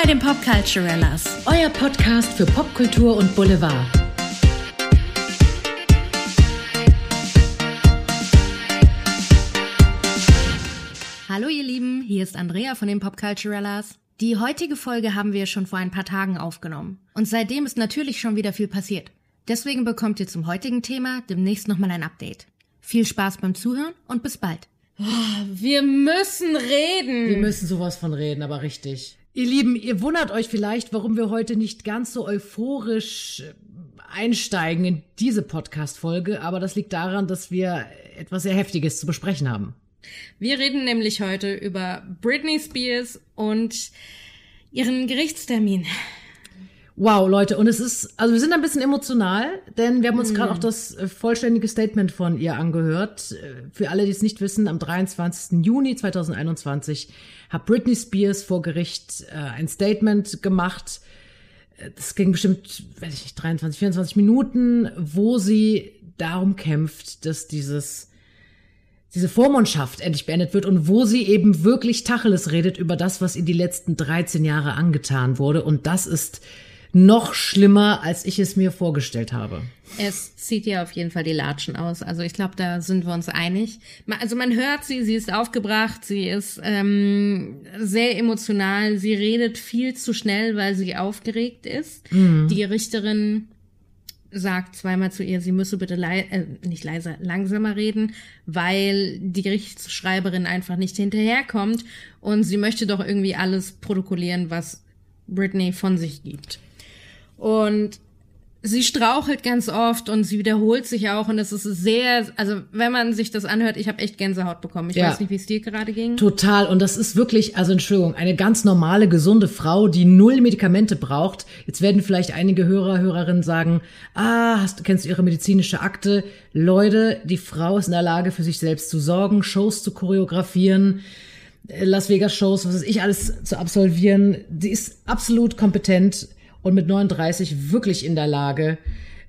bei den Popculturellas. Euer Podcast für Popkultur und Boulevard. Hallo ihr Lieben, hier ist Andrea von den Popculturellas. Die heutige Folge haben wir schon vor ein paar Tagen aufgenommen. Und seitdem ist natürlich schon wieder viel passiert. Deswegen bekommt ihr zum heutigen Thema demnächst nochmal ein Update. Viel Spaß beim Zuhören und bis bald. Wir müssen reden. Wir müssen sowas von reden, aber richtig. Ihr Lieben, ihr wundert euch vielleicht, warum wir heute nicht ganz so euphorisch äh, einsteigen in diese Podcast-Folge, aber das liegt daran, dass wir etwas sehr Heftiges zu besprechen haben. Wir reden nämlich heute über Britney Spears und ihren Gerichtstermin. Wow, Leute, und es ist, also wir sind ein bisschen emotional, denn wir haben uns gerade auch das äh, vollständige Statement von ihr angehört. Äh, Für alle, die es nicht wissen, am 23. Juni 2021 hat Britney Spears vor Gericht äh, ein Statement gemacht. Äh, Das ging bestimmt, weiß ich nicht, 23, 24 Minuten, wo sie darum kämpft, dass dieses diese Vormundschaft endlich beendet wird und wo sie eben wirklich Tacheles redet über das, was ihr die letzten 13 Jahre angetan wurde. Und das ist noch schlimmer, als ich es mir vorgestellt habe. Es zieht ja auf jeden Fall die Latschen aus. Also ich glaube, da sind wir uns einig. Also man hört sie, sie ist aufgebracht, sie ist ähm, sehr emotional, sie redet viel zu schnell, weil sie aufgeregt ist. Die Richterin sagt zweimal zu ihr, sie müsse bitte lei äh, nicht leiser, langsamer reden, weil die Gerichtsschreiberin einfach nicht hinterherkommt und sie möchte doch irgendwie alles protokollieren, was Britney von sich gibt. Und sie strauchelt ganz oft und sie wiederholt sich auch und es ist sehr, also wenn man sich das anhört, ich habe echt Gänsehaut bekommen. Ich Ja. weiß nicht, wie es dir gerade ging. Total. Und das ist wirklich, also Entschuldigung, eine ganz normale, gesunde Frau, die null Medikamente braucht. Jetzt werden vielleicht einige Hörer, Hörerinnen sagen, ah, hast, kennst du ihre medizinische Akte? Leute, die Frau ist in der Lage, für sich selbst zu sorgen, Shows zu choreografieren, äh, Las Vegas Shows, was weiß ich, alles zu absolvieren. Sie ist absolut kompetent und mit 39 wirklich in der Lage,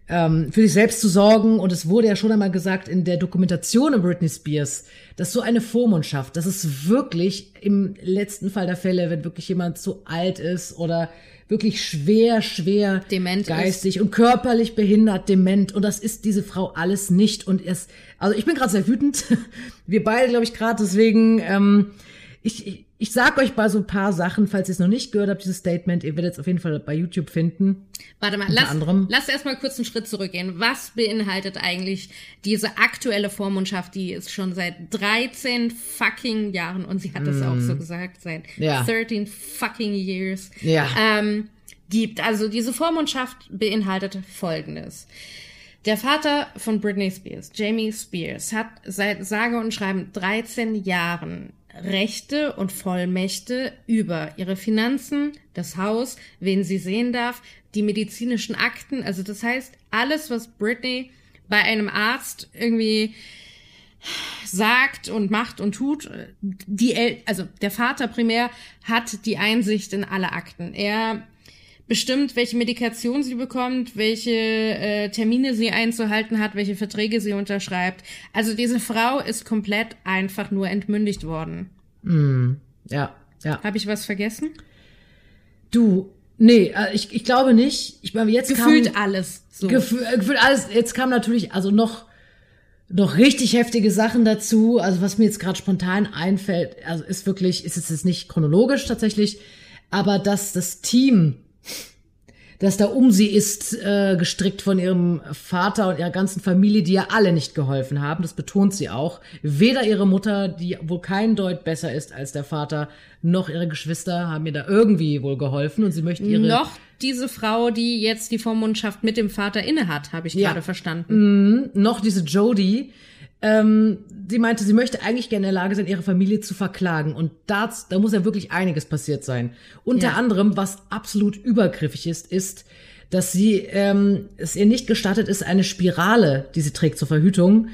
ähm, für sich selbst zu sorgen. Und es wurde ja schon einmal gesagt in der Dokumentation um Britney Spears, dass so eine Vormundschaft, dass es wirklich im letzten Fall der Fälle, wenn wirklich jemand zu alt ist oder wirklich schwer, schwer Dement ist. geistig und körperlich behindert, dement. Und das ist diese Frau alles nicht. Und es, also ich bin gerade sehr wütend. Wir beide, glaube ich, gerade. Deswegen, ähm, ich, ich, ich sag euch mal so ein paar Sachen, falls ihr es noch nicht gehört habt, dieses Statement. Ihr werdet es auf jeden Fall bei YouTube finden. Warte mal, lass, anderem. lass erstmal kurz einen Schritt zurückgehen. Was beinhaltet eigentlich diese aktuelle Vormundschaft, die es schon seit 13 fucking Jahren, und sie hat das auch so gesagt, seit Mm. Ja. 13 fucking years, Ja. ähm, gibt. Also diese Vormundschaft beinhaltet Folgendes. Der Vater von Britney Spears, Jamie Spears, hat seit sage und schreiben 13 Jahren Rechte und Vollmächte über ihre Finanzen, das Haus, wen sie sehen darf, die medizinischen Akten. Also das heißt, alles, was Britney bei einem Arzt irgendwie sagt und macht und tut, die El also der Vater primär hat die Einsicht in alle Akten. Er bestimmt, welche Medikation sie bekommt, welche äh, Termine sie einzuhalten hat, welche Verträge sie unterschreibt. Also diese Frau ist komplett einfach nur entmündigt worden. Ja, ja. Habe ich was vergessen? Du, nee, äh, ich, ich glaube nicht. Ich meine, jetzt Gefühlt kam, alles. So. Gefühl, äh, gefühlt alles. Jetzt kam natürlich also noch noch richtig heftige Sachen dazu. Also was mir jetzt gerade spontan einfällt, also ist wirklich, ist es jetzt nicht chronologisch tatsächlich, aber dass das Team, das da um sie ist, äh, gestrickt von ihrem Vater und ihrer ganzen Familie, die ja alle nicht geholfen haben, das betont sie auch. Weder ihre Mutter, die wohl kein Deut besser ist als der Vater, noch ihre Geschwister haben ihr da irgendwie wohl geholfen und sie möchte ihre Noch diese Frau, die jetzt die Vormundschaft mit dem Vater innehat, habe ich Ja. gerade verstanden. noch diese Jodie, ähm, sie meinte, sie möchte eigentlich gerne in der Lage sein, ihre Familie zu verklagen. Und das, da muss ja wirklich einiges passiert sein. Unter Ja. anderem, was absolut übergriffig ist, ist, dass sie ähm, es ihr nicht gestattet ist, eine Spirale, die sie trägt zur Verhütung,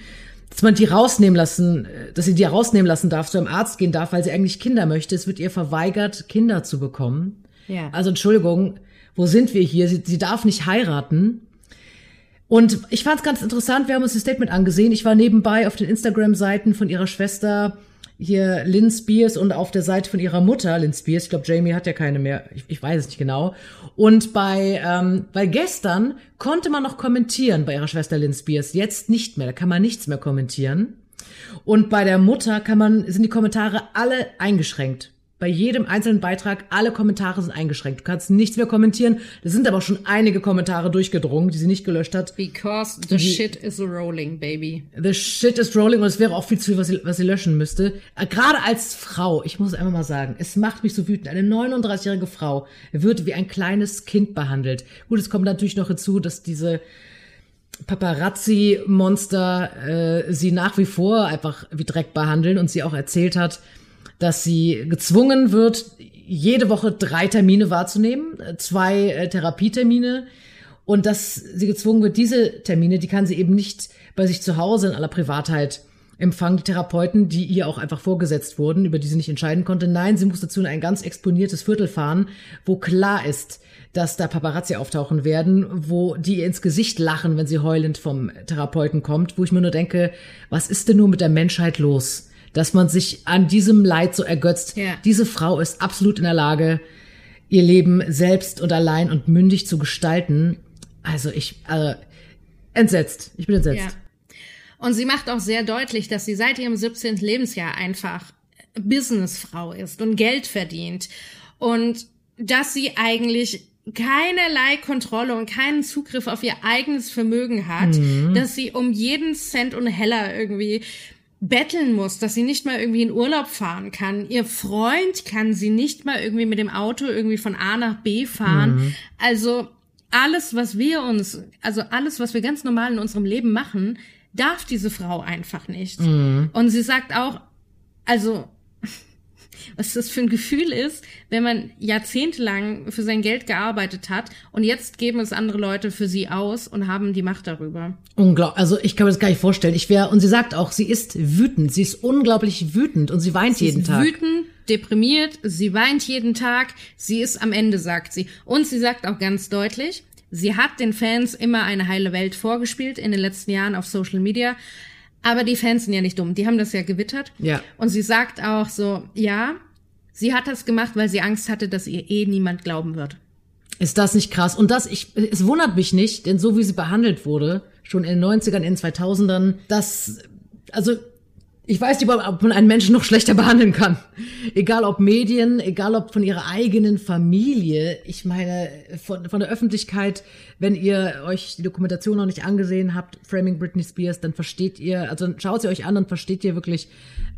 dass man die rausnehmen lassen, äh, dass sie die rausnehmen lassen darf, zu einem Arzt gehen darf, weil sie eigentlich Kinder möchte. Es wird ihr verweigert, Kinder zu bekommen. Ja. Also Entschuldigung, wo sind wir hier? Sie, sie darf nicht heiraten. Und ich fand es ganz interessant, wir haben uns das Statement angesehen. Ich war nebenbei auf den Instagram-Seiten von ihrer Schwester hier Lynn Spears und auf der Seite von ihrer Mutter, Lynn Spears, ich glaube, Jamie hat ja keine mehr, ich, ich weiß es nicht genau. Und bei, ähm, bei gestern konnte man noch kommentieren bei ihrer Schwester Lynn Spears, jetzt nicht mehr, da kann man nichts mehr kommentieren. Und bei der Mutter kann man, sind die Kommentare alle eingeschränkt bei jedem einzelnen Beitrag, alle Kommentare sind eingeschränkt. Du kannst nichts mehr kommentieren. Da sind aber schon einige Kommentare durchgedrungen, die sie nicht gelöscht hat. Because the die, shit is rolling, baby. The shit is rolling und es wäre auch viel zu viel, was sie, was sie löschen müsste. Äh, gerade als Frau, ich muss einfach mal sagen, es macht mich so wütend. Eine 39-jährige Frau wird wie ein kleines Kind behandelt. Gut, es kommt natürlich noch hinzu, dass diese Paparazzi-Monster äh, sie nach wie vor einfach wie Dreck behandeln und sie auch erzählt hat, dass sie gezwungen wird, jede Woche drei Termine wahrzunehmen, zwei äh, Therapietermine und dass sie gezwungen wird, diese Termine, die kann sie eben nicht bei sich zu Hause in aller Privatheit empfangen, die Therapeuten, die ihr auch einfach vorgesetzt wurden, über die sie nicht entscheiden konnte. Nein, sie muss dazu in ein ganz exponiertes Viertel fahren, wo klar ist, dass da Paparazzi auftauchen werden, wo die ihr ins Gesicht lachen, wenn sie heulend vom Therapeuten kommt, wo ich mir nur denke, was ist denn nur mit der Menschheit los? Dass man sich an diesem Leid so ergötzt. Ja. Diese Frau ist absolut in der Lage, ihr Leben selbst und allein und mündig zu gestalten. Also ich, äh, entsetzt. Ich bin entsetzt. Ja. Und sie macht auch sehr deutlich, dass sie seit ihrem 17. Lebensjahr einfach Businessfrau ist und Geld verdient. Und dass sie eigentlich keinerlei Kontrolle und keinen Zugriff auf ihr eigenes Vermögen hat, mhm. dass sie um jeden Cent und Heller irgendwie betteln muss, dass sie nicht mal irgendwie in Urlaub fahren kann. Ihr Freund kann sie nicht mal irgendwie mit dem Auto irgendwie von A nach B fahren. Mhm. Also alles, was wir uns, also alles, was wir ganz normal in unserem Leben machen, darf diese Frau einfach nicht. Mhm. Und sie sagt auch, also was das für ein Gefühl ist, wenn man jahrzehntelang für sein Geld gearbeitet hat und jetzt geben es andere Leute für sie aus und haben die Macht darüber. Unglaublich. Also ich kann mir das gar nicht vorstellen. Ich wäre, und sie sagt auch, sie ist wütend. Sie ist unglaublich wütend und sie weint sie jeden ist Tag. Wütend, deprimiert, sie weint jeden Tag, sie ist am Ende, sagt sie. Und sie sagt auch ganz deutlich, sie hat den Fans immer eine heile Welt vorgespielt in den letzten Jahren auf Social Media. Aber die Fans sind ja nicht dumm. Die haben das ja gewittert. Ja. Und sie sagt auch so, ja, sie hat das gemacht, weil sie Angst hatte, dass ihr eh niemand glauben wird. Ist das nicht krass? Und das, ich, es wundert mich nicht, denn so wie sie behandelt wurde, schon in den 90ern, in den 2000ern, das, also ich weiß nicht, ob man einen Menschen noch schlechter behandeln kann. Egal ob Medien, egal ob von ihrer eigenen Familie. Ich meine, von, von der Öffentlichkeit, wenn ihr euch die Dokumentation noch nicht angesehen habt, Framing Britney Spears, dann versteht ihr, also schaut sie euch an, dann versteht ihr wirklich,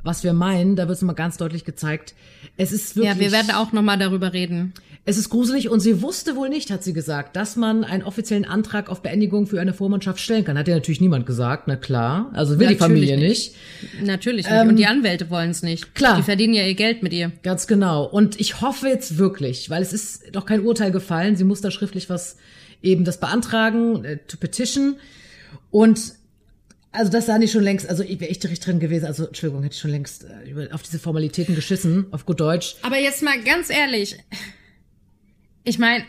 was wir meinen. Da wird es mal ganz deutlich gezeigt. Es ist wirklich. Ja, wir werden auch noch mal darüber reden. Es ist gruselig und sie wusste wohl nicht, hat sie gesagt, dass man einen offiziellen Antrag auf Beendigung für eine Vormundschaft stellen kann. Hat ja natürlich niemand gesagt, na klar. Also will natürlich die Familie nicht. nicht. Natürlich nicht. Ähm, und die Anwälte wollen es nicht. Klar. Die verdienen ja ihr Geld mit ihr. Ganz genau. Und ich hoffe jetzt wirklich, weil es ist doch kein Urteil gefallen. Sie muss da schriftlich was eben das beantragen, äh, to petition. Und also das sah nicht schon längst, also ich wäre echt richtig drin gewesen. Also Entschuldigung, hätte ich schon längst äh, auf diese Formalitäten geschissen, auf gut Deutsch. Aber jetzt mal ganz ehrlich, ich meine,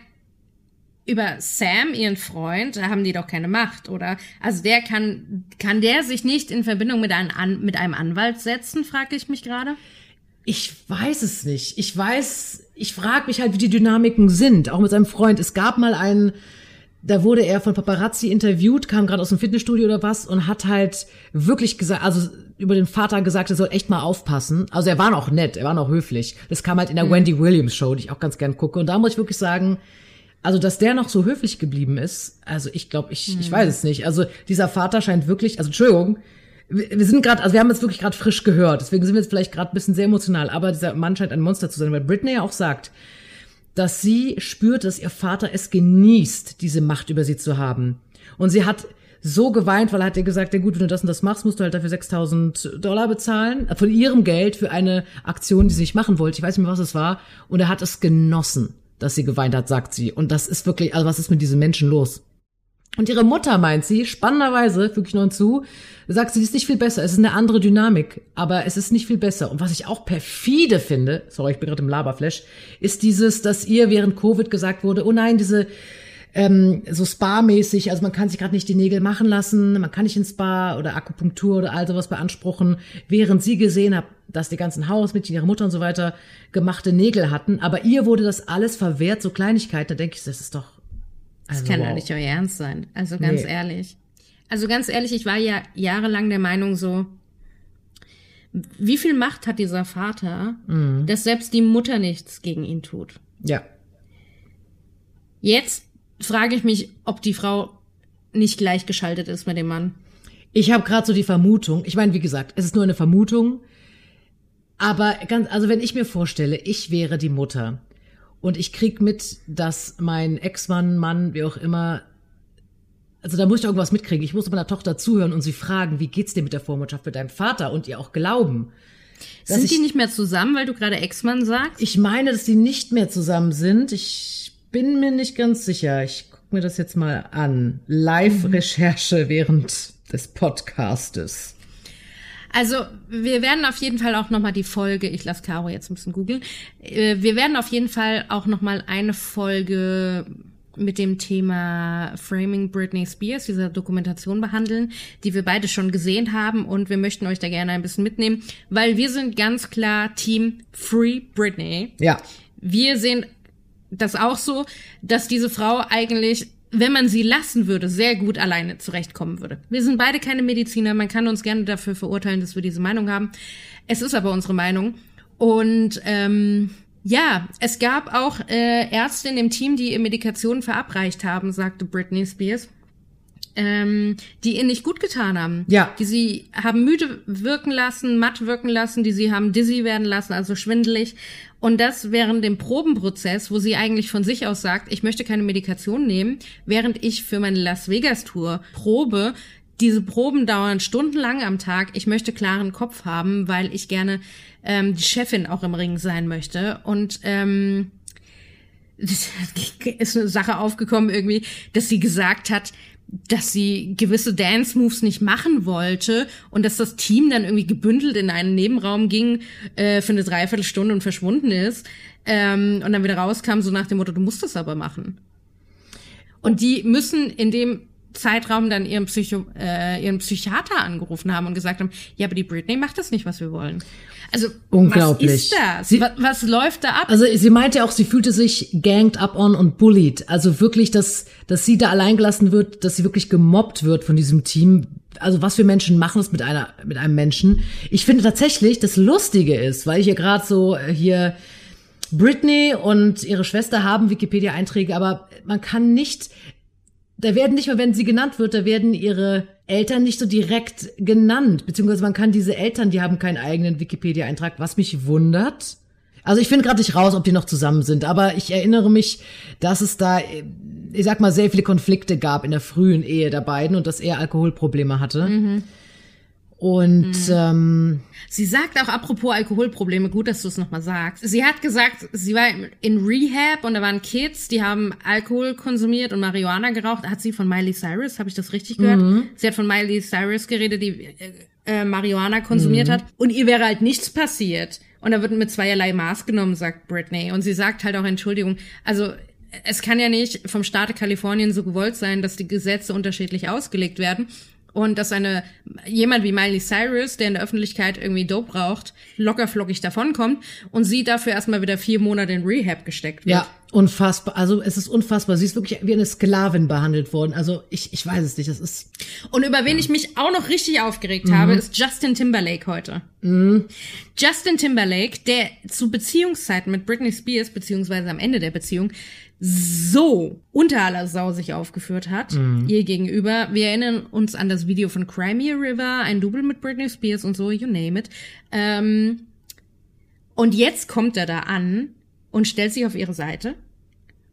über Sam, ihren Freund, da haben die doch keine Macht, oder? Also der kann, kann der sich nicht in Verbindung mit einem, mit einem Anwalt setzen, frage ich mich gerade. Ich weiß es nicht. Ich weiß, ich frage mich halt, wie die Dynamiken sind, auch mit seinem Freund. Es gab mal einen, da wurde er von Paparazzi interviewt, kam gerade aus dem Fitnessstudio oder was und hat halt wirklich gesagt, also über den Vater gesagt, er soll echt mal aufpassen. Also er war noch nett, er war noch höflich. Das kam halt in der mhm. Wendy Williams Show, die ich auch ganz gern gucke. Und da muss ich wirklich sagen, also dass der noch so höflich geblieben ist, also ich glaube, ich, mhm. ich weiß es nicht. Also dieser Vater scheint wirklich, also Entschuldigung, wir, sind gerade, also wir haben jetzt wirklich gerade frisch gehört, deswegen sind wir jetzt vielleicht gerade ein bisschen sehr emotional, aber dieser Mann scheint ein Monster zu sein, weil Britney ja auch sagt, dass sie spürt, dass ihr Vater es genießt, diese Macht über sie zu haben. Und sie hat so geweint, weil er hat ihr gesagt, ja gut, wenn du das und das machst, musst du halt dafür 6000 Dollar bezahlen, von ihrem Geld für eine Aktion, die sie nicht machen wollte. Ich weiß nicht mehr, was es war. Und er hat es genossen, dass sie geweint hat, sagt sie. Und das ist wirklich, also was ist mit diesen Menschen los? Und ihre Mutter meint sie, spannenderweise, wirklich nur zu, sagt sie, ist nicht viel besser, es ist eine andere Dynamik, aber es ist nicht viel besser. Und was ich auch perfide finde, sorry, ich bin gerade im Laberflash, ist dieses, dass ihr während Covid gesagt wurde, oh nein, diese ähm, so Spa-mäßig, also man kann sich gerade nicht die Nägel machen lassen, man kann nicht ins Spa oder Akupunktur oder all sowas beanspruchen, während sie gesehen hat, dass die ganzen Hausmädchen, ihre Mutter und so weiter gemachte Nägel hatten, aber ihr wurde das alles verwehrt, so Kleinigkeiten. Da denke ich, das ist doch. Also, das kann wow. doch nicht euer Ernst sein. Also ganz nee. ehrlich. Also ganz ehrlich, ich war ja jahrelang der Meinung so, wie viel Macht hat dieser Vater, mhm. dass selbst die Mutter nichts gegen ihn tut? Ja. Jetzt frage ich mich, ob die Frau nicht gleichgeschaltet ist mit dem Mann. Ich habe gerade so die Vermutung, ich meine, wie gesagt, es ist nur eine Vermutung, aber ganz, also wenn ich mir vorstelle, ich wäre die Mutter und ich krieg mit, dass mein Ex-Mann, Mann, wie auch immer, also da muss ich irgendwas mitkriegen. Ich muss meiner Tochter zuhören und sie fragen, wie geht's dir mit der Vormundschaft mit deinem Vater und ihr auch glauben. Sind ich, die nicht mehr zusammen, weil du gerade Ex-Mann sagst? Ich meine, dass die nicht mehr zusammen sind. Ich bin mir nicht ganz sicher. Ich guck mir das jetzt mal an. Live-Recherche während des Podcastes. Also wir werden auf jeden Fall auch nochmal die Folge, ich lasse Caro jetzt ein bisschen googeln, äh, wir werden auf jeden Fall auch nochmal eine Folge mit dem Thema Framing Britney Spears, dieser Dokumentation behandeln, die wir beide schon gesehen haben und wir möchten euch da gerne ein bisschen mitnehmen, weil wir sind ganz klar Team Free Britney. Ja. Wir sehen das auch so, dass diese Frau eigentlich wenn man sie lassen würde, sehr gut alleine zurechtkommen würde. Wir sind beide keine Mediziner, man kann uns gerne dafür verurteilen, dass wir diese Meinung haben. Es ist aber unsere Meinung. Und ähm, ja, es gab auch äh, Ärzte in dem Team, die ihr Medikationen verabreicht haben, sagte Britney Spears ähm, die ihr nicht gut getan haben. Ja. Die sie haben müde wirken lassen, matt wirken lassen, die sie haben dizzy werden lassen, also schwindelig. Und das während dem Probenprozess, wo sie eigentlich von sich aus sagt, ich möchte keine Medikation nehmen, während ich für meine Las Vegas Tour probe. Diese Proben dauern stundenlang am Tag. Ich möchte klaren Kopf haben, weil ich gerne ähm, die Chefin auch im Ring sein möchte. Und ähm, ist eine Sache aufgekommen irgendwie, dass sie gesagt hat, dass sie gewisse Dance-Moves nicht machen wollte und dass das Team dann irgendwie gebündelt in einen Nebenraum ging äh, für eine Dreiviertelstunde und verschwunden ist ähm, und dann wieder rauskam, so nach dem Motto, du musst das aber machen. Und die müssen in dem Zeitraum dann ihren, Psycho, äh, ihren Psychiater angerufen haben und gesagt haben, ja, aber die Britney macht das nicht, was wir wollen. Also, Unglaublich. was ist das? Sie, was, was läuft da ab? Also sie meinte auch, sie fühlte sich ganged up on und bullied. Also wirklich, dass, dass sie da alleingelassen wird, dass sie wirklich gemobbt wird von diesem Team. Also was für Menschen machen das mit einer, mit einem Menschen? Ich finde tatsächlich, das Lustige ist, weil ich hier gerade so äh, hier Britney und ihre Schwester haben Wikipedia-Einträge, aber man kann nicht, da werden nicht mal, wenn sie genannt wird, da werden ihre Eltern nicht so direkt genannt, beziehungsweise man kann diese Eltern, die haben keinen eigenen Wikipedia-Eintrag, was mich wundert. Also ich finde gerade nicht raus, ob die noch zusammen sind, aber ich erinnere mich, dass es da, ich sag mal, sehr viele Konflikte gab in der frühen Ehe der beiden und dass er Alkoholprobleme hatte. Mhm. Und mhm. ähm, sie sagt auch apropos Alkoholprobleme, gut, dass du es nochmal sagst. Sie hat gesagt, sie war in Rehab und da waren Kids, die haben Alkohol konsumiert und Marihuana geraucht. Hat sie von Miley Cyrus, habe ich das richtig gehört? Mhm. Sie hat von Miley Cyrus geredet, die äh, äh, Marihuana konsumiert mhm. hat. Und ihr wäre halt nichts passiert. Und da wird mit zweierlei Maß genommen, sagt Britney. Und sie sagt halt auch Entschuldigung. Also es kann ja nicht vom Staate Kalifornien so gewollt sein, dass die Gesetze unterschiedlich ausgelegt werden. Und dass eine, jemand wie Miley Cyrus, der in der Öffentlichkeit irgendwie Dope braucht, lockerflockig davonkommt und sie dafür erstmal wieder vier Monate in Rehab gesteckt wird. Ja, unfassbar. Also es ist unfassbar. Sie ist wirklich wie eine Sklavin behandelt worden. Also ich, ich weiß es nicht. Das ist. Und über wen ja. ich mich auch noch richtig aufgeregt mhm. habe, ist Justin Timberlake heute. Mhm. Justin Timberlake, der zu Beziehungszeiten mit Britney Spears, beziehungsweise am Ende der Beziehung, so unter aller Sau sich aufgeführt hat, mhm. ihr gegenüber. Wir erinnern uns an das Video von Crimea River, ein Double mit Britney Spears und so, you name it. Ähm, und jetzt kommt er da an und stellt sich auf ihre Seite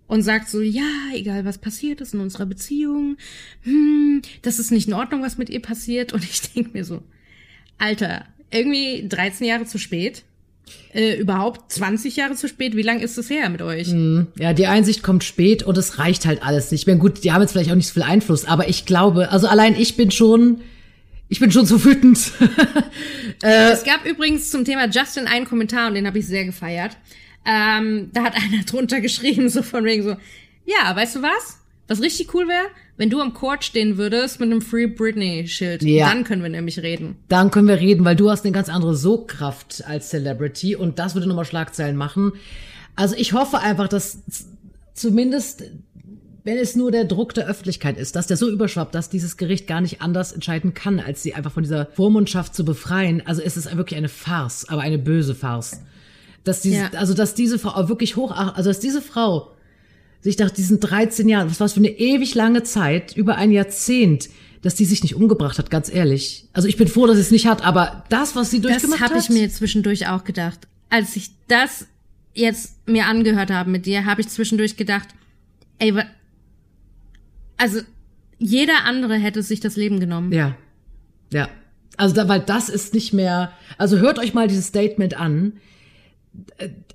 und sagt so, ja, egal was passiert ist in unserer Beziehung, hm, das ist nicht in Ordnung, was mit ihr passiert. Und ich denk mir so, Alter, irgendwie 13 Jahre zu spät äh, überhaupt 20 Jahre zu spät? Wie lang ist es her mit euch? Mm, ja, die Einsicht kommt spät und es reicht halt alles nicht. Ich meine, gut, die haben jetzt vielleicht auch nicht so viel Einfluss, aber ich glaube, also allein ich bin schon, ich bin schon so wütend. äh, es gab übrigens zum Thema Justin einen Kommentar und den habe ich sehr gefeiert. Ähm, da hat einer drunter geschrieben, so von wegen so, ja, weißt du was? Was richtig cool wäre, Wenn du am Court stehen würdest mit einem Free Britney-Schild, Ja. dann können wir nämlich reden. Dann können wir reden, weil du hast eine ganz andere Sogkraft als Celebrity und das würde nochmal Schlagzeilen machen. Also ich hoffe einfach, dass zumindest, wenn es nur der Druck der Öffentlichkeit ist, dass der so überschwappt, dass dieses Gericht gar nicht anders entscheiden kann, als sie einfach von dieser Vormundschaft zu befreien. Also es ist wirklich eine Farce, aber eine böse Farce. Dass diese, Ja. also dass diese Frau wirklich hoch, also dass diese Frau sich nach diesen 13 Jahren, was war für eine ewig lange Zeit, über ein Jahrzehnt, dass die sich nicht umgebracht hat, ganz ehrlich. Also ich bin froh, dass sie es nicht hat, aber das, was sie Das durchgemacht habe hat. ich mir zwischendurch auch gedacht. Als ich das jetzt mir angehört habe mit dir, habe ich zwischendurch gedacht, ey, also jeder andere hätte sich das Leben genommen. Ja. Ja. Also da, weil das ist nicht mehr, also hört euch mal dieses Statement an.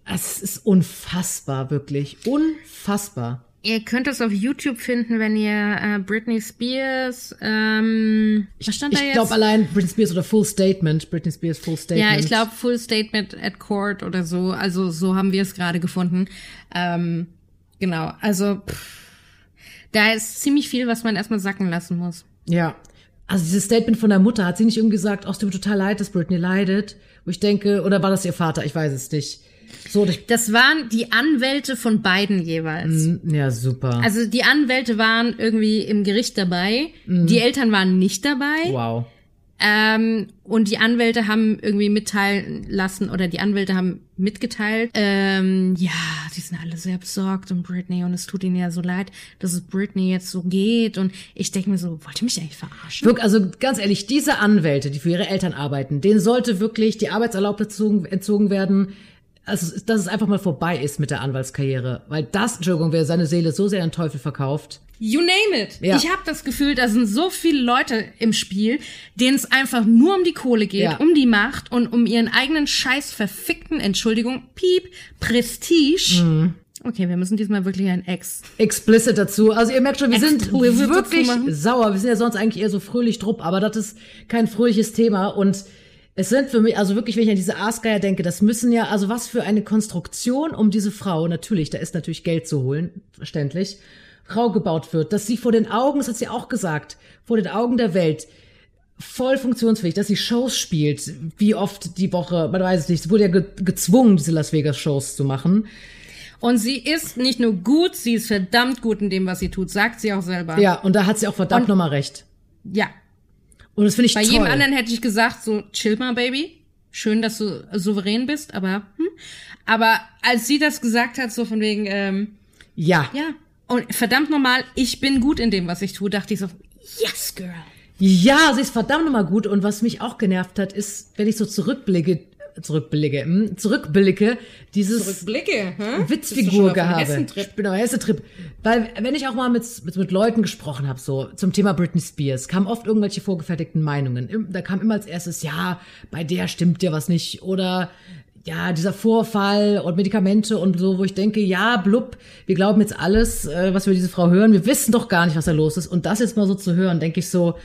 Es ist unfassbar, wirklich. Unfassbar. Ihr könnt es auf YouTube finden, wenn ihr äh, Britney Spears, ähm, was stand da Ich jetzt? glaube allein Britney Spears oder Full Statement, Britney Spears Full Statement. Ja, ich glaube Full Statement at Court oder so. Also so haben wir es gerade gefunden. Ähm, genau, also pff, da ist ziemlich viel, was man erstmal sacken lassen muss. Ja. Also dieses Statement von der Mutter, hat sie nicht irgendwie gesagt, ach, es tut mir total leid, dass Britney leidet? Wo ich denke, oder war das ihr Vater? Ich weiß es nicht. So, Das waren die Anwälte von beiden jeweils. ja, super. Also die Anwälte waren irgendwie im Gericht dabei, die Eltern waren nicht dabei. wow. Ähm, und die Anwälte haben irgendwie mitteilen lassen oder die Anwälte haben mitgeteilt, ähm, ja, die sind alle sehr besorgt um Britney und es tut ihnen ja so leid, dass es Britney jetzt so geht. Und ich denke mir so, wollt ihr mich eigentlich verarschen? Wirk, also ganz ehrlich, diese Anwälte, die für ihre Eltern arbeiten, denen sollte wirklich die Arbeitserlaubnis entzogen, entzogen werden. Also, dass es einfach mal vorbei ist mit der Anwaltskarriere. Weil das, Entschuldigung, wer seine Seele so sehr an Teufel verkauft. You name it. Ja. Ich habe das Gefühl, da sind so viele Leute im Spiel, denen es einfach nur um die Kohle geht, Ja. um die Macht und um ihren eigenen scheiß verfickten, Entschuldigung, Piep, Prestige. Mhm. Okay, wir müssen diesmal wirklich ein Ex. explicit dazu. Also ihr merkt schon, wir sind Explicit dazu wirklich sauer. Wir sind ja sonst eigentlich eher so fröhlich drupp, aber das ist kein fröhliches Thema und es sind für mich, also wirklich, wenn ich an diese Aasgeier denke, das müssen ja, also was für eine Konstruktion um diese Frau, natürlich, da ist natürlich Geld zu holen, verständlich, Frau gebaut wird, dass sie vor den Augen, das hat sie auch gesagt, vor den Augen der Welt voll funktionsfähig, dass sie Shows spielt, wie oft die Woche, man weiß es nicht, sie wurde ja ge gezwungen, diese Las Vegas Shows zu machen. Und sie ist nicht nur gut, sie ist verdammt gut in dem, was sie tut, sagt sie auch selber. Ja, und da hat sie auch verdammt nochmal recht. Ja. Und das finde ich Bei toll. jedem anderen hätte ich gesagt, so, chill mal, Baby. Schön, dass du souverän bist, aber, hm. Aber als sie das gesagt hat, so von wegen, ähm, Ja. ja. Und verdammt normal, ich bin gut in dem, was ich tue, dachte ich so, yes, girl. Ja, sie ist verdammt nochmal gut. Und was mich auch genervt hat, ist, wenn ich so zurückblicke, zurückblicke, hm, zurückblicke, dieses Blicke, hä? Witzfigur-Gehabe. Ich bin auf Hessetrip. Weil, wenn ich auch mal mit, mit, mit Leuten gesprochen habe, so zum Thema Britney Spears, kamen oft irgendwelche vorgefertigten Meinungen. Da kam immer als erstes, ja, bei der stimmt dir was nicht. Oder ja, dieser Vorfall und Medikamente und so, wo ich denke, ja, blub, wir glauben jetzt alles, äh, was wir diese Frau hören. Wir wissen doch gar nicht, was da los ist. Und das jetzt mal so zu hören, denke ich so,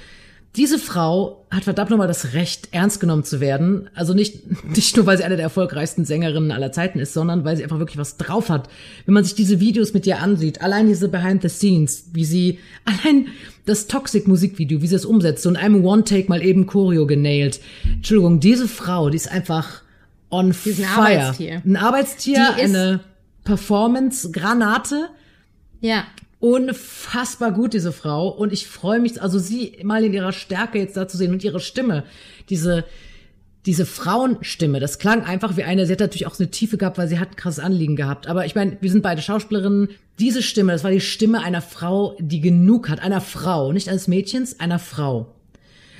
diese Frau hat verdammt nochmal das Recht, ernst genommen zu werden. Also nicht, nicht nur, weil sie eine der erfolgreichsten Sängerinnen aller Zeiten ist, sondern weil sie einfach wirklich was drauf hat. Wenn man sich diese Videos mit ihr ansieht, allein diese Behind the Scenes, wie sie, allein das Toxic-Musikvideo, wie sie es umsetzt, so in einem One-Take mal eben Choreo genailt. Entschuldigung, diese Frau, die ist einfach on ein fire. Arbeitstier. Ein Arbeitstier, Die ist- eine Performance-Granate. Ja. Unfassbar gut, diese Frau. Und ich freue mich, also sie mal in ihrer Stärke jetzt da zu sehen und ihre Stimme. Diese, diese Frauenstimme, das klang einfach wie eine, sie hat natürlich auch so eine Tiefe gehabt, weil sie hat ein krasses Anliegen gehabt. Aber ich meine, wir sind beide Schauspielerinnen. Diese Stimme, das war die Stimme einer Frau, die genug hat. Einer Frau, nicht eines Mädchens, einer Frau.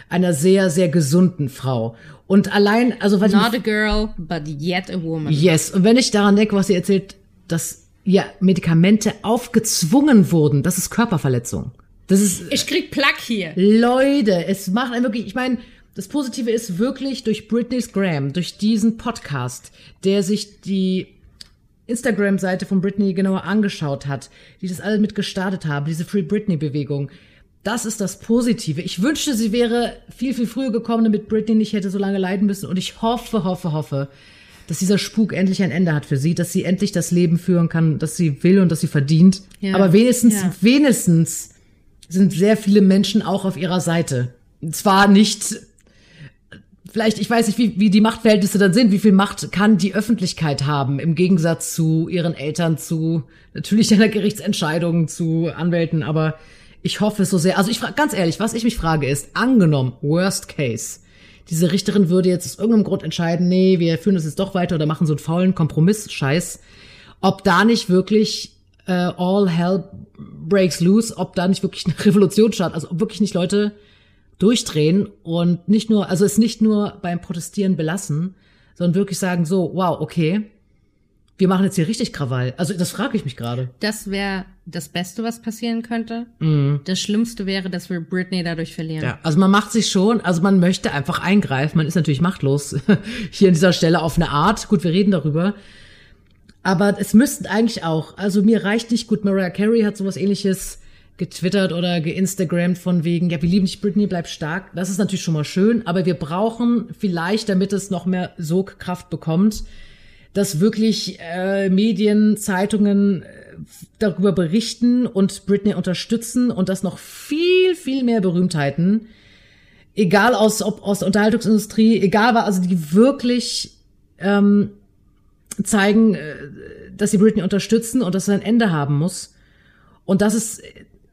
Einer sehr, sehr gesunden Frau. Und allein, also weil ich Not a girl, but yet a woman. Yes. Und wenn ich daran denke, was sie erzählt, dass ja Medikamente aufgezwungen wurden, das ist Körperverletzung. Das ist Ich krieg Plack hier. Leute, es macht einen wirklich, ich meine, das Positive ist wirklich durch Britney's Graham, durch diesen Podcast, der sich die Instagram-Seite von Britney genauer angeschaut hat, die das alle mit gestartet haben, diese Free Britney-Bewegung. Das ist das Positive. Ich wünschte, sie wäre viel, viel früher gekommen, damit Britney nicht hätte so lange leiden müssen. Und ich hoffe, hoffe, hoffe, dass dieser Spuk endlich ein Ende hat für sie, dass sie endlich das Leben führen kann, das sie will und das sie verdient. Ja. Aber wenigstens, Ja. wenigstens sind sehr viele Menschen auch auf ihrer Seite. Zwar nicht, vielleicht, ich weiß nicht, wie, wie die Machtverhältnisse dann sind, wie viel Macht kann die Öffentlichkeit haben, im Gegensatz zu ihren Eltern, zu natürlich einer Gerichtsentscheidung, zu Anwälten, aber ich hoffe es so sehr. Also ich frage ganz ehrlich, was ich mich frage ist, angenommen, worst case, diese Richterin würde jetzt aus irgendeinem Grund entscheiden, nee, wir führen das jetzt doch weiter oder machen so einen faulen Kompromiss-Scheiß, ob da nicht wirklich äh, all hell breaks loose, ob da nicht wirklich eine Revolution startet, also ob wirklich nicht Leute durchdrehen und nicht nur, also es nicht nur beim Protestieren belassen, sondern wirklich sagen so, wow, okay, wir machen jetzt hier richtig Krawall. Also das frage ich mich gerade. Das wäre das Beste, was passieren könnte. Mhm. Das Schlimmste wäre, dass wir Britney dadurch verlieren. Ja, also man macht sich schon, also man möchte einfach eingreifen. Man ist natürlich machtlos hier an dieser Stelle auf eine Art. Gut, wir reden darüber. Aber es müssten eigentlich auch, also mir reicht nicht gut, Mariah Carey hat sowas ähnliches getwittert oder geinstagrammt von wegen, ja, wir lieben dich, Britney, bleib stark. Das ist natürlich schon mal schön, aber wir brauchen vielleicht, damit es noch mehr Sogkraft bekommt, dass wirklich äh, Medien, Zeitungen äh, darüber berichten und Britney unterstützen und dass noch viel, viel mehr Berühmtheiten, egal aus, ob aus der Unterhaltungsindustrie, egal war, also die wirklich ähm, zeigen, äh, dass sie Britney unterstützen und dass es ein Ende haben muss. Und dass es,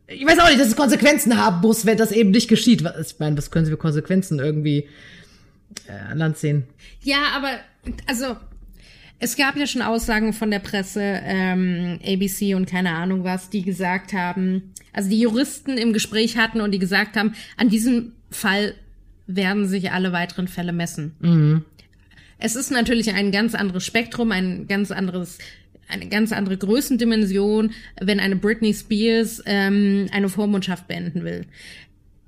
ich weiß auch nicht, dass es Konsequenzen haben muss, wenn das eben nicht geschieht. Ich meine, was können sie für Konsequenzen irgendwie äh, an Land ziehen? Ja, aber, also, es gab ja schon Aussagen von der Presse, ähm, ABC und keine Ahnung was, die gesagt haben, also die Juristen im Gespräch hatten und die gesagt haben, an diesem Fall werden sich alle weiteren Fälle messen. Mhm. Es ist natürlich ein ganz anderes Spektrum, ein ganz anderes eine ganz andere Größendimension, wenn eine Britney Spears ähm, eine Vormundschaft beenden will.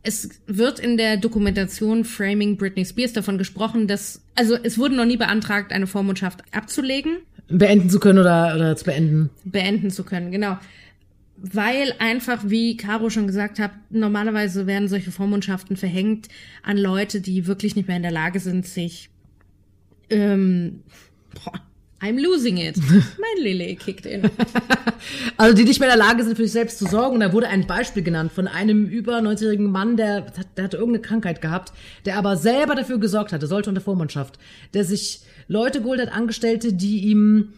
Es wird in der Dokumentation Framing Britney Spears davon gesprochen, dass, also es wurde noch nie beantragt, eine Vormundschaft abzulegen. Beenden zu können oder, oder zu beenden. Beenden zu können, genau. Weil einfach, wie Caro schon gesagt hat, normalerweise werden solche Vormundschaften verhängt an Leute, die wirklich nicht mehr in der Lage sind, sich ähm, boah, I'm losing it. Mein Lillet kickt in. also die nicht mehr in der Lage sind, für sich selbst zu sorgen. Und da wurde ein Beispiel genannt von einem über 90-jährigen Mann, der, der hatte irgendeine Krankheit gehabt, der aber selber dafür gesorgt hatte, sollte unter Vormundschaft, der sich Leute geholt hat, Angestellte, die ihm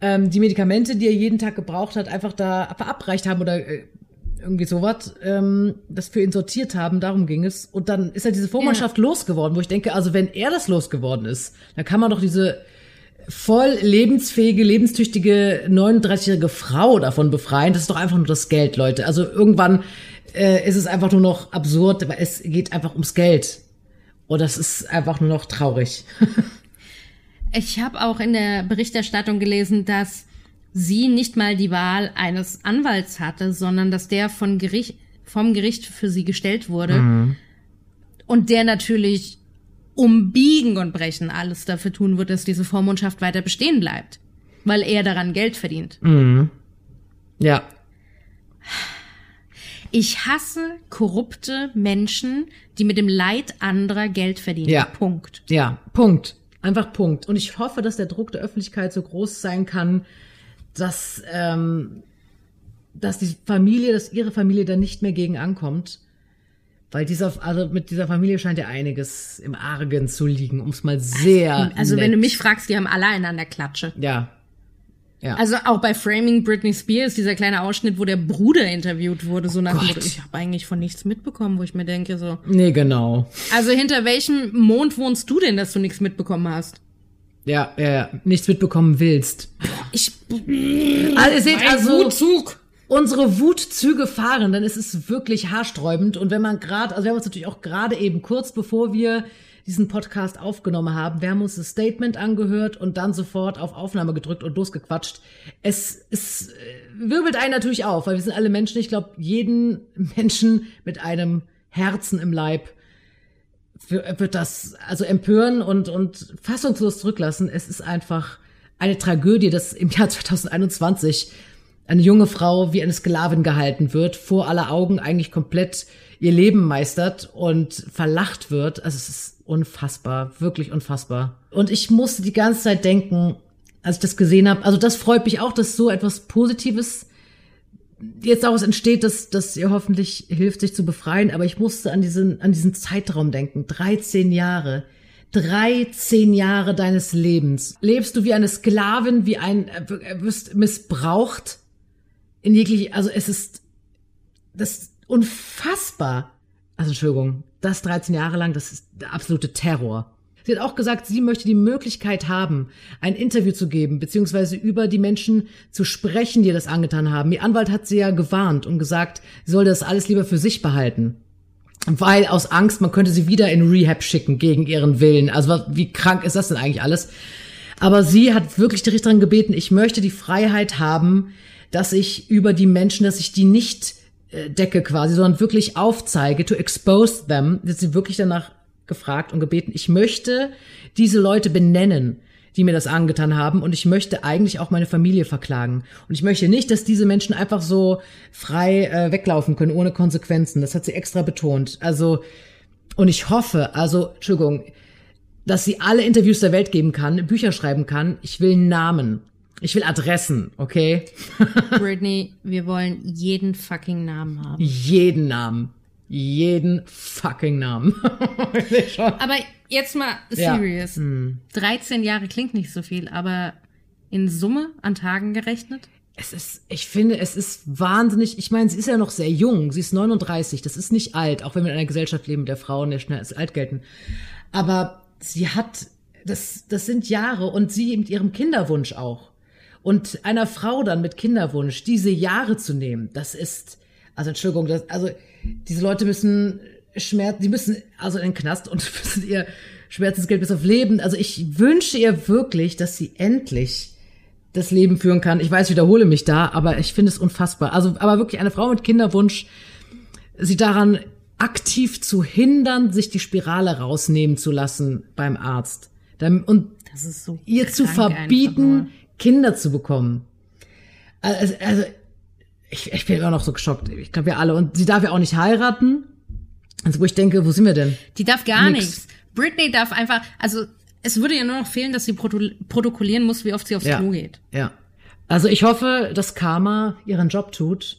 ähm, die Medikamente, die er jeden Tag gebraucht hat, einfach da verabreicht haben oder äh, irgendwie sowas, ähm, das für ihn sortiert haben, darum ging es. Und dann ist er diese Vormannschaft ja. losgeworden, wo ich denke, also wenn er das losgeworden ist, dann kann man doch diese voll lebensfähige, lebenstüchtige 39-jährige Frau davon befreien. Das ist doch einfach nur das Geld, Leute. Also irgendwann äh, ist es einfach nur noch absurd, aber es geht einfach ums Geld. Und das ist einfach nur noch traurig. ich habe auch in der Berichterstattung gelesen, dass sie nicht mal die Wahl eines Anwalts hatte, sondern dass der von Gericht, vom Gericht für sie gestellt wurde. Mhm. Und der natürlich um Biegen und Brechen alles dafür tun wird, dass diese Vormundschaft weiter bestehen bleibt. Weil er daran Geld verdient. Mhm. Ja. Ich hasse korrupte Menschen, die mit dem Leid anderer Geld verdienen. Ja. Punkt. Ja, Punkt. Einfach Punkt. Und ich hoffe, dass der Druck der Öffentlichkeit so groß sein kann, dass, ähm, dass die Familie, dass ihre Familie da nicht mehr gegen ankommt. Weil dieser, also mit dieser Familie scheint ja einiges im Argen zu liegen, um es mal sehr. Also, also wenn du mich fragst, die haben alle einen an der Klatsche. Ja. Ja. Also auch bei Framing Britney Spears, dieser kleine Ausschnitt, wo der Bruder interviewt wurde, so nach dem ich habe eigentlich von nichts mitbekommen, wo ich mir denke, so. Nee, genau. Also hinter welchem Mond wohnst du denn, dass du nichts mitbekommen hast? Ja, ja, ja. Nichts mitbekommen willst. Ich. Also, ihr seht also. Wutzug. Unsere Wutzüge fahren, dann ist es wirklich haarsträubend. Und wenn man gerade, also wir haben uns natürlich auch gerade eben kurz bevor wir diesen Podcast aufgenommen haben, wir haben uns das Statement angehört und dann sofort auf Aufnahme gedrückt und losgequatscht. Es, es äh, wirbelt einen natürlich auf, weil wir sind alle Menschen. Ich glaube, jeden Menschen mit einem Herzen im Leib wird das also empören und, und fassungslos zurücklassen. Es ist einfach eine Tragödie, dass im Jahr 2021 eine junge Frau wie eine Sklavin gehalten wird, vor aller Augen eigentlich komplett ihr Leben meistert und verlacht wird. Also es ist unfassbar, wirklich unfassbar. Und ich musste die ganze Zeit denken, als ich das gesehen habe, also das freut mich auch, dass so etwas Positives jetzt daraus entsteht, dass, dass ihr hoffentlich hilft, sich zu befreien. Aber ich musste an diesen, an diesen Zeitraum denken. 13 Jahre. 13 Jahre deines Lebens. Lebst du wie eine Sklavin, wie ein, äh, wirst missbraucht? In jeglich, also es ist, das unfassbar. Also Entschuldigung, das 13 Jahre lang, das ist der absolute Terror. Sie hat auch gesagt, sie möchte die Möglichkeit haben, ein Interview zu geben, beziehungsweise über die Menschen zu sprechen, die das angetan haben. Ihr Anwalt hat sie ja gewarnt und gesagt, sie soll das alles lieber für sich behalten. Weil aus Angst, man könnte sie wieder in Rehab schicken gegen ihren Willen. Also wie krank ist das denn eigentlich alles? Aber sie hat wirklich die Richterin gebeten, ich möchte die Freiheit haben, dass ich über die Menschen, dass ich die nicht äh, decke quasi, sondern wirklich aufzeige, to expose them. Jetzt sie wirklich danach gefragt und gebeten, ich möchte diese Leute benennen, die mir das angetan haben und ich möchte eigentlich auch meine Familie verklagen. Und ich möchte nicht, dass diese Menschen einfach so frei äh, weglaufen können, ohne Konsequenzen. Das hat sie extra betont. Also, und ich hoffe, also, Entschuldigung, dass sie alle Interviews der Welt geben kann, Bücher schreiben kann. Ich will Namen. Ich will Adressen, okay? Britney, wir wollen jeden fucking Namen haben. Jeden Namen jeden fucking Namen. aber jetzt mal serious. Ja. Hm. 13 Jahre klingt nicht so viel, aber in Summe an Tagen gerechnet? Es ist, ich finde, es ist wahnsinnig. Ich meine, sie ist ja noch sehr jung. Sie ist 39. Das ist nicht alt, auch wenn wir in einer Gesellschaft leben, der Frauen ja schnell als alt gelten. Aber sie hat, das, das sind Jahre und sie mit ihrem Kinderwunsch auch. Und einer Frau dann mit Kinderwunsch diese Jahre zu nehmen, das ist, also Entschuldigung, das, also diese Leute müssen Schmerz, die müssen also in den Knast und müssen ihr Schmerzensgeld bis auf Leben. Also ich wünsche ihr wirklich, dass sie endlich das Leben führen kann. Ich weiß, ich wiederhole mich da, aber ich finde es unfassbar. Also, aber wirklich eine Frau mit Kinderwunsch, sie daran aktiv zu hindern, sich die Spirale rausnehmen zu lassen beim Arzt. Und so ihr zu verbieten, Kinder zu bekommen. Also, also ich, ich bin immer noch so geschockt. Ich glaube, wir alle. Und sie darf ja auch nicht heiraten. Also wo ich denke, wo sind wir denn? Die darf gar nichts. Britney darf einfach, also es würde ja nur noch fehlen, dass sie protokollieren muss, wie oft sie aufs ja, Klo geht. Ja. Also ich hoffe, dass Karma ihren Job tut,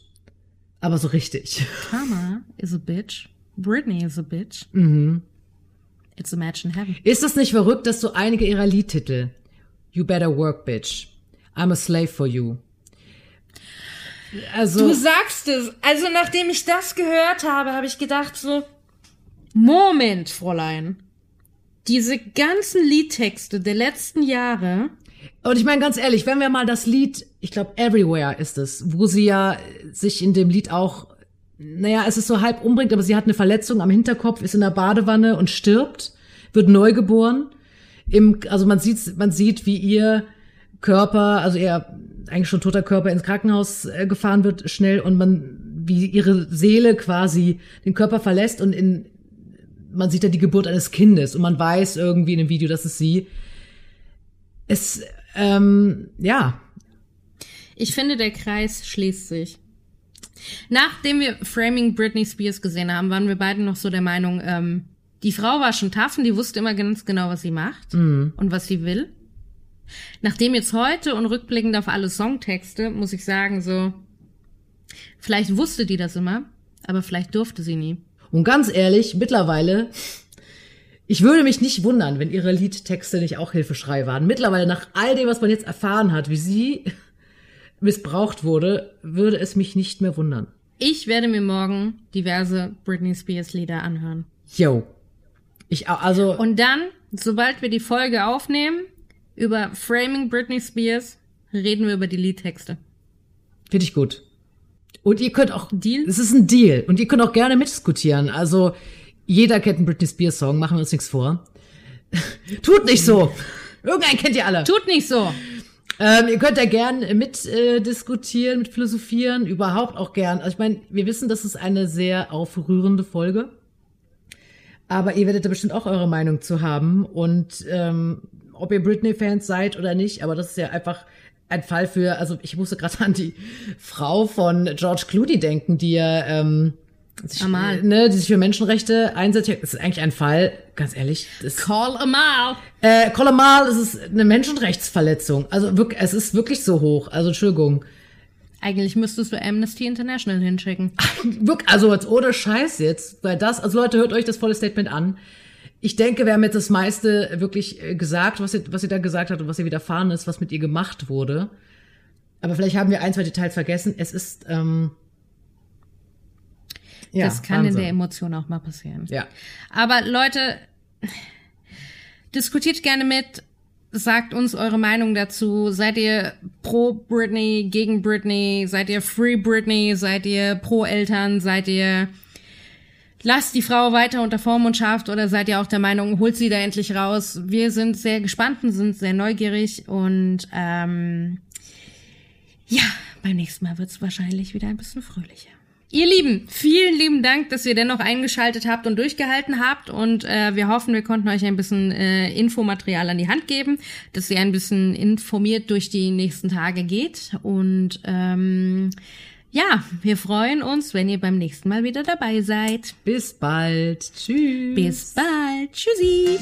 aber so richtig. Karma is a bitch. Britney is a bitch. Mhm. It's a match in heaven. Ist es nicht verrückt, dass so einige ihrer Liedtitel You better work, bitch. I'm a slave for you. Also, du sagst es. Also nachdem ich das gehört habe, habe ich gedacht so, Moment, Fräulein. Diese ganzen Liedtexte der letzten Jahre. Und ich meine ganz ehrlich, wenn wir mal das Lied, ich glaube Everywhere ist es, wo sie ja sich in dem Lied auch, naja, es ist so halb umbringt, aber sie hat eine Verletzung am Hinterkopf, ist in der Badewanne und stirbt, wird neugeboren. Im, also man sieht, man sieht, wie ihr Körper, also ihr eigentlich schon toter Körper ins Krankenhaus äh, gefahren wird schnell und man wie ihre Seele quasi den Körper verlässt und in man sieht ja die Geburt eines Kindes und man weiß irgendwie in dem Video, dass es sie. Es ähm, ja. Ich finde, der Kreis schließt sich. Nachdem wir Framing Britney Spears gesehen haben, waren wir beide noch so der Meinung, ähm, die Frau war schon tough und die wusste immer ganz genau, was sie macht mhm. und was sie will. Nachdem jetzt heute und rückblickend auf alle Songtexte, muss ich sagen, so, vielleicht wusste die das immer, aber vielleicht durfte sie nie. Und ganz ehrlich, mittlerweile, ich würde mich nicht wundern, wenn ihre Liedtexte nicht auch Hilfeschrei waren. Mittlerweile, nach all dem, was man jetzt erfahren hat, wie sie missbraucht wurde, würde es mich nicht mehr wundern. Ich werde mir morgen diverse Britney Spears Lieder anhören. Yo. Ich, also. Und dann, sobald wir die Folge aufnehmen, über Framing Britney Spears reden wir über die Liedtexte. Finde ich gut. Und ihr könnt auch. Deal? Es ist ein Deal. Und ihr könnt auch gerne mitdiskutieren. Also, jeder kennt einen Britney Spears Song, machen wir uns nichts vor. Tut nicht so. Irgendeinen kennt ihr alle. Tut nicht so. Ähm, ihr könnt da gern mit äh, diskutieren, mit philosophieren, überhaupt auch gern. Also ich meine, wir wissen, das ist eine sehr aufrührende Folge. Aber ihr werdet da bestimmt auch eure Meinung zu haben. Und ähm, ob ihr Britney-Fans seid oder nicht, aber das ist ja einfach ein Fall für, also ich musste gerade an die Frau von George Clooney denken, die ja ähm, sich, Amal. Ne, die sich für Menschenrechte einsetzt. Das ist eigentlich ein Fall, ganz ehrlich. Call Amal. Äh, Call Amal, das ist eine Menschenrechtsverletzung. Also wirklich, es ist wirklich so hoch. Also Entschuldigung. Eigentlich müsstest du Amnesty International hinschicken. Also jetzt ohne Scheiß jetzt, weil das, also Leute, hört euch das volle Statement an. Ich denke, wir haben jetzt das meiste wirklich äh, gesagt, was sie, was sie da gesagt hat und was ihr widerfahren ist, was mit ihr gemacht wurde. Aber vielleicht haben wir ein, zwei Details vergessen. Es ist, ähm, ja, das kann Wahnsinn. in der Emotion auch mal passieren. Ja. Aber Leute, diskutiert gerne mit, sagt uns eure Meinung dazu. Seid ihr pro Britney, gegen Britney? Seid ihr free Britney? Seid ihr pro Eltern? Seid ihr lasst die Frau weiter unter Vormundschaft oder seid ihr auch der Meinung, holt sie da endlich raus? Wir sind sehr gespannt und sind sehr neugierig und ähm, ja, beim nächsten Mal wird es wahrscheinlich wieder ein bisschen fröhlicher. Ihr Lieben, vielen lieben Dank, dass ihr dennoch eingeschaltet habt und durchgehalten habt. Und äh, wir hoffen, wir konnten euch ein bisschen äh, Infomaterial an die Hand geben, dass ihr ein bisschen informiert durch die nächsten Tage geht. Und ähm, ja, wir freuen uns, wenn ihr beim nächsten Mal wieder dabei seid. Bis bald. Tschüss. Bis bald. Tschüssi.